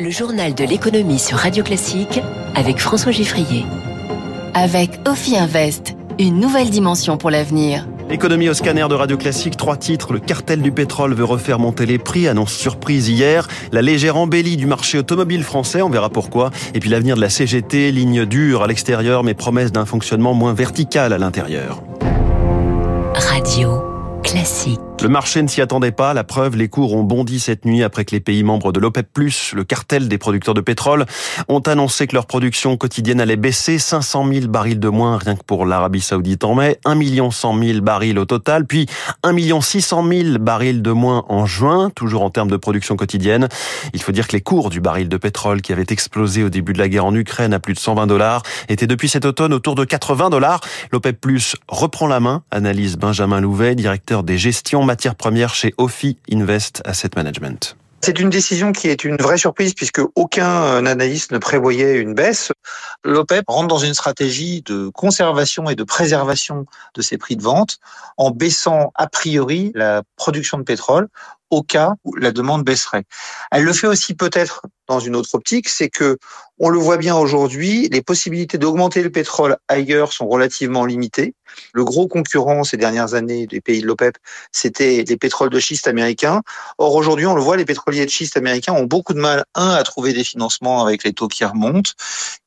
Le journal de l'économie sur Radio Classique avec François Giffrier. Avec Ophi Invest, une nouvelle dimension pour l'avenir. Économie au scanner de Radio Classique, trois titres. Le cartel du pétrole veut refaire monter les prix, annonce surprise hier. La légère embellie du marché automobile français, on verra pourquoi. Et puis l'avenir de la CGT, ligne dure à l'extérieur, mais promesse d'un fonctionnement moins vertical à l'intérieur. Radio Classique. Le marché ne s'y attendait pas. La preuve, les cours ont bondi cette nuit après que les pays membres de l'OPEP+, le cartel des producteurs de pétrole, ont annoncé que leur production quotidienne allait baisser 500 000 barils de moins rien que pour l'Arabie Saoudite en mai, 1 100 000 barils au total, puis 1 600 000 barils de moins en juin, toujours en termes de production quotidienne. Il faut dire que les cours du baril de pétrole qui avait explosé au début de la guerre en Ukraine à plus de 120 dollars étaient depuis cet automne autour de 80 dollars. L'OPEP+, reprend la main, analyse Benjamin Louvet, directeur des gestions matières premières chez Ophi Invest Asset Management. C'est une décision qui est une vraie surprise puisque aucun analyste ne prévoyait une baisse. L'OPEP rentre dans une stratégie de conservation et de préservation de ses prix de vente en baissant a priori la production de pétrole au cas où la demande baisserait. Elle le fait aussi peut-être dans une autre optique, c'est que on le voit bien aujourd'hui, les possibilités d'augmenter le pétrole ailleurs sont relativement limitées. Le gros concurrent ces dernières années des pays de l'OPEP, c'était les pétroles de schiste américains. Or aujourd'hui, on le voit, les pétroliers de schiste américains ont beaucoup de mal, un, à trouver des financements avec les taux qui remontent,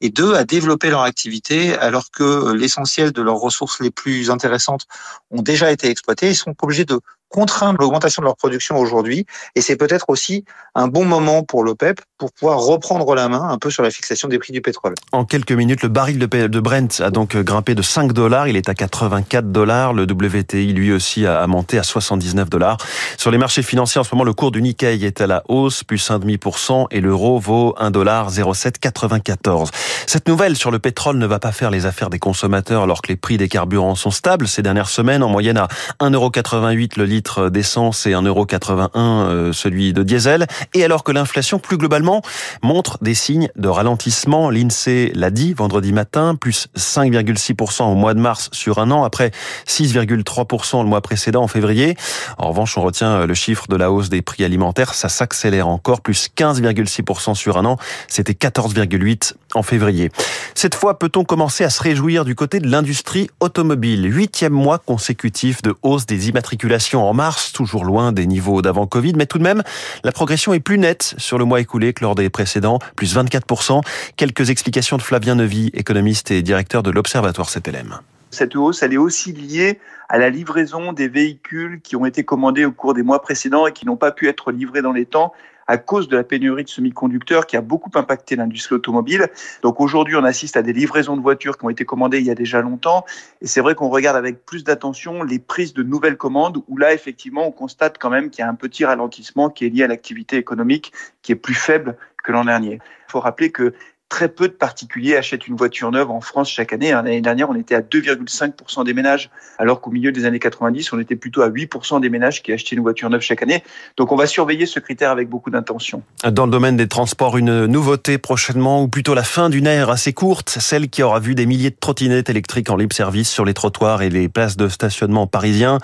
et deux, à développer leur activité alors que l'essentiel de leurs ressources les plus intéressantes ont déjà été exploitées. Ils sont obligés de contraindre l'augmentation de leur production aujourd'hui. Et c'est peut-être aussi un bon moment pour l'OPEP pour pouvoir reprendre la main un peu sur la fixation des prix du pétrole. En quelques minutes, le baril de Brent a donc grimpé de 5 dollars. Il est à 84 dollars. Le WTI, lui aussi, a monté à 79 dollars. Sur les marchés financiers, en ce moment, le cours du Nikkei est à la hausse, plus 1,5% et l'euro vaut 1 dollar 0,794. Cette nouvelle sur le pétrole ne va pas faire les affaires des consommateurs alors que les prix des carburants sont stables ces dernières semaines, en moyenne à 1,88€ le litre d'essence et 1,81€ euh, celui de diesel. Et alors que l'inflation, plus globalement, montre des signes de ralentissement. L'INSEE l'a dit vendredi matin, plus 5,6% au mois de mars sur un an, après 6,3% le mois précédent en février. En revanche, on retient le chiffre de la hausse des prix alimentaires. Ça s'accélère encore, plus 15,6% sur un an. C'était 14,8% en février. Cette fois, peut-on commencer à se réjouir du côté de l'industrie automobile? Huitième mois consécutif de hausse des immatriculations en mars, toujours loin des niveaux d'avant Covid, mais tout de même, la progression est plus nette sur le mois écoulé que lors des précédents, plus 24%. Quelques explications de Flavien Nevy, économiste et directeur de l'Observatoire CTLM. Cette hausse, elle est aussi liée à la livraison des véhicules qui ont été commandés au cours des mois précédents et qui n'ont pas pu être livrés dans les temps à cause de la pénurie de semi-conducteurs qui a beaucoup impacté l'industrie automobile. Donc aujourd'hui, on assiste à des livraisons de voitures qui ont été commandées il y a déjà longtemps. Et c'est vrai qu'on regarde avec plus d'attention les prises de nouvelles commandes où là, effectivement, on constate quand même qu'il y a un petit ralentissement qui est lié à l'activité économique qui est plus faible que l'an dernier. Il faut rappeler que très peu de particuliers achètent une voiture neuve en France chaque année. Hein, l'année dernière, on était à 2,5% des ménages, alors qu'au milieu des années 90, on était plutôt à 8% des ménages qui achetaient une voiture neuve chaque année. Donc on va surveiller ce critère avec beaucoup d'intention. Dans le domaine des transports, une nouveauté prochainement, ou plutôt la fin d'une ère assez courte, celle qui aura vu des milliers de trottinettes électriques en libre service sur les trottoirs et les places de stationnement parisiens.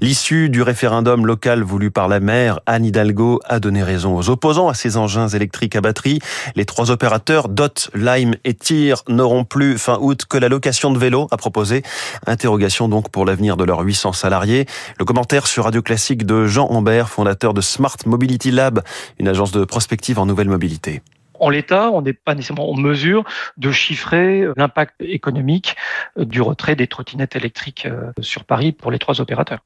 L'issue du référendum local voulu par la maire, Anne Hidalgo, a donné raison aux opposants à ces engins électriques à batterie. Les trois opérateurs Lime et Tir n'auront plus fin août que la location de vélos à proposer. Interrogation donc pour l'avenir de leurs 800 salariés. Le commentaire sur Radio Classique de Jean Ambert, fondateur de Smart Mobility Lab, une agence de prospective en nouvelle mobilité en l'état, on n'est pas nécessairement en mesure de chiffrer l'impact économique du retrait des trottinettes électriques euh, sur Paris pour les trois opérateurs.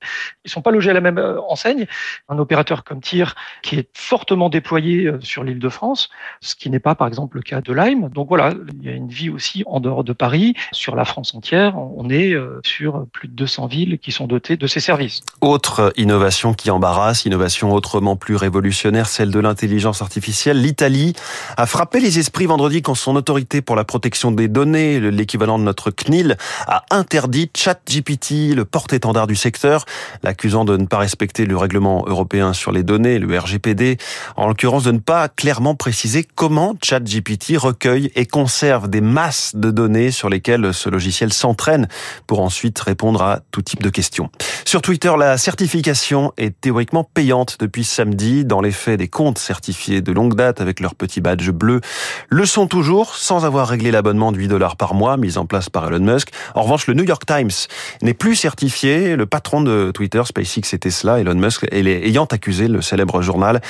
Ils sont pas logés à la même euh, enseigne. Un opérateur comme TIR qui est fortement déployé euh, sur l'île de France, ce qui n'est pas par exemple le cas de Lime. Donc voilà, il y a une vie aussi en dehors de Paris, sur la France entière. On est sur plus de 200 villes qui sont dotées de ces services. Autre innovation qui embarrasse, innovation autrement plus révolutionnaire, celle de l'intelligence artificielle. L'Italie frappé les esprits vendredi quand son autorité pour la protection des données, l'équivalent de notre CNIL, a interdit ChatGPT, le porte-étendard du secteur, l'accusant de ne pas respecter le règlement européen sur les données, le RGPD, en l'occurrence de ne pas clairement préciser comment ChatGPT recueille et conserve des masses de données sur lesquelles ce logiciel s'entraîne pour ensuite répondre à tout type de questions. Sur Twitter, la certification est théoriquement payante depuis samedi. Dans les faits, des comptes certifiés de longue date avec leur petit badge bleu le sont toujours sans avoir réglé l'abonnement de 8 dollars par mois mis en place par Elon Musk. En revanche, le New York Times n'est plus certifié. Le patron de Twitter, SpaceX et Tesla, Elon Musk, ayant accusé le célèbre journal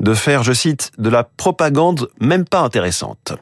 de faire, je cite, de la propagande même pas intéressante.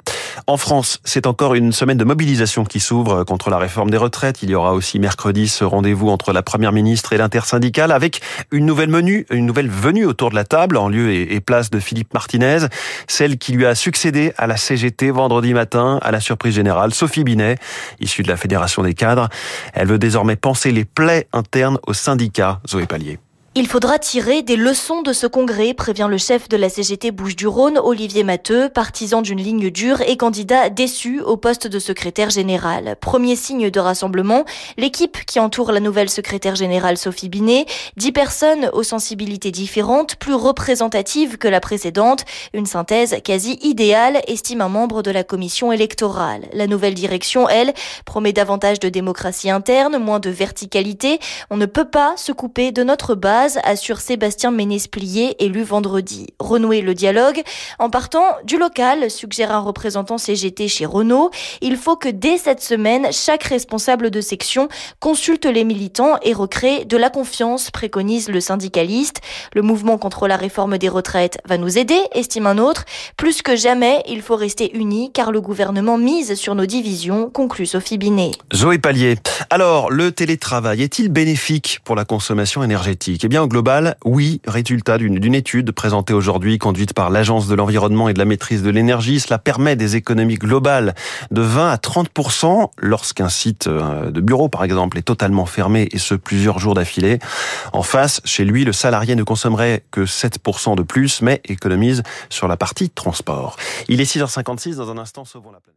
En France, c'est encore une semaine de mobilisation qui s'ouvre contre la réforme des retraites. Il y aura aussi mercredi ce rendez-vous entre la première ministre et l'intersyndicale avec une nouvelle menu, une nouvelle venue autour de la table en lieu et place de Philippe Martinez, celle qui lui a succédé à la CGT vendredi matin à la surprise générale, Sophie Binet, issue de la Fédération des cadres. Elle veut désormais penser les plaies internes au syndicat Zoé Pallier. Il faudra tirer des leçons de ce congrès, prévient le chef de la CGT Bouches-du-Rhône, Olivier Matteux, partisan d'une ligne dure et candidat déçu au poste de secrétaire général. Premier signe de rassemblement, l'équipe qui entoure la nouvelle secrétaire générale Sophie Binet, dix personnes aux sensibilités différentes, plus représentatives que la précédente, une synthèse quasi idéale, estime un membre de la commission électorale. La nouvelle direction, elle, promet davantage de démocratie interne, moins de verticalité. On ne peut pas se couper de notre base assure Sébastien Ménesplier, élu vendredi. Renouer le dialogue en partant du local, suggère un représentant CGT chez Renault. Il faut que dès cette semaine, chaque responsable de section consulte les militants et recrée de la confiance, préconise le syndicaliste. Le mouvement contre la réforme des retraites va nous aider, estime un autre. Plus que jamais, il faut rester unis car le gouvernement mise sur nos divisions, conclut Sophie Binet. Zoé Pallier. Alors, le télétravail est-il bénéfique pour la consommation énergétique? Bien, au global, oui, résultat d'une étude présentée aujourd'hui, conduite par l'Agence de l'environnement et de la maîtrise de l'énergie. Cela permet des économies globales de 20 à 30 lorsqu'un site euh, de bureau, par exemple, est totalement fermé et ce plusieurs jours d'affilée. En face, chez lui, le salarié ne consommerait que 7% de plus, mais économise sur la partie transport. Il est 6h56, dans un instant, sauvons la planète.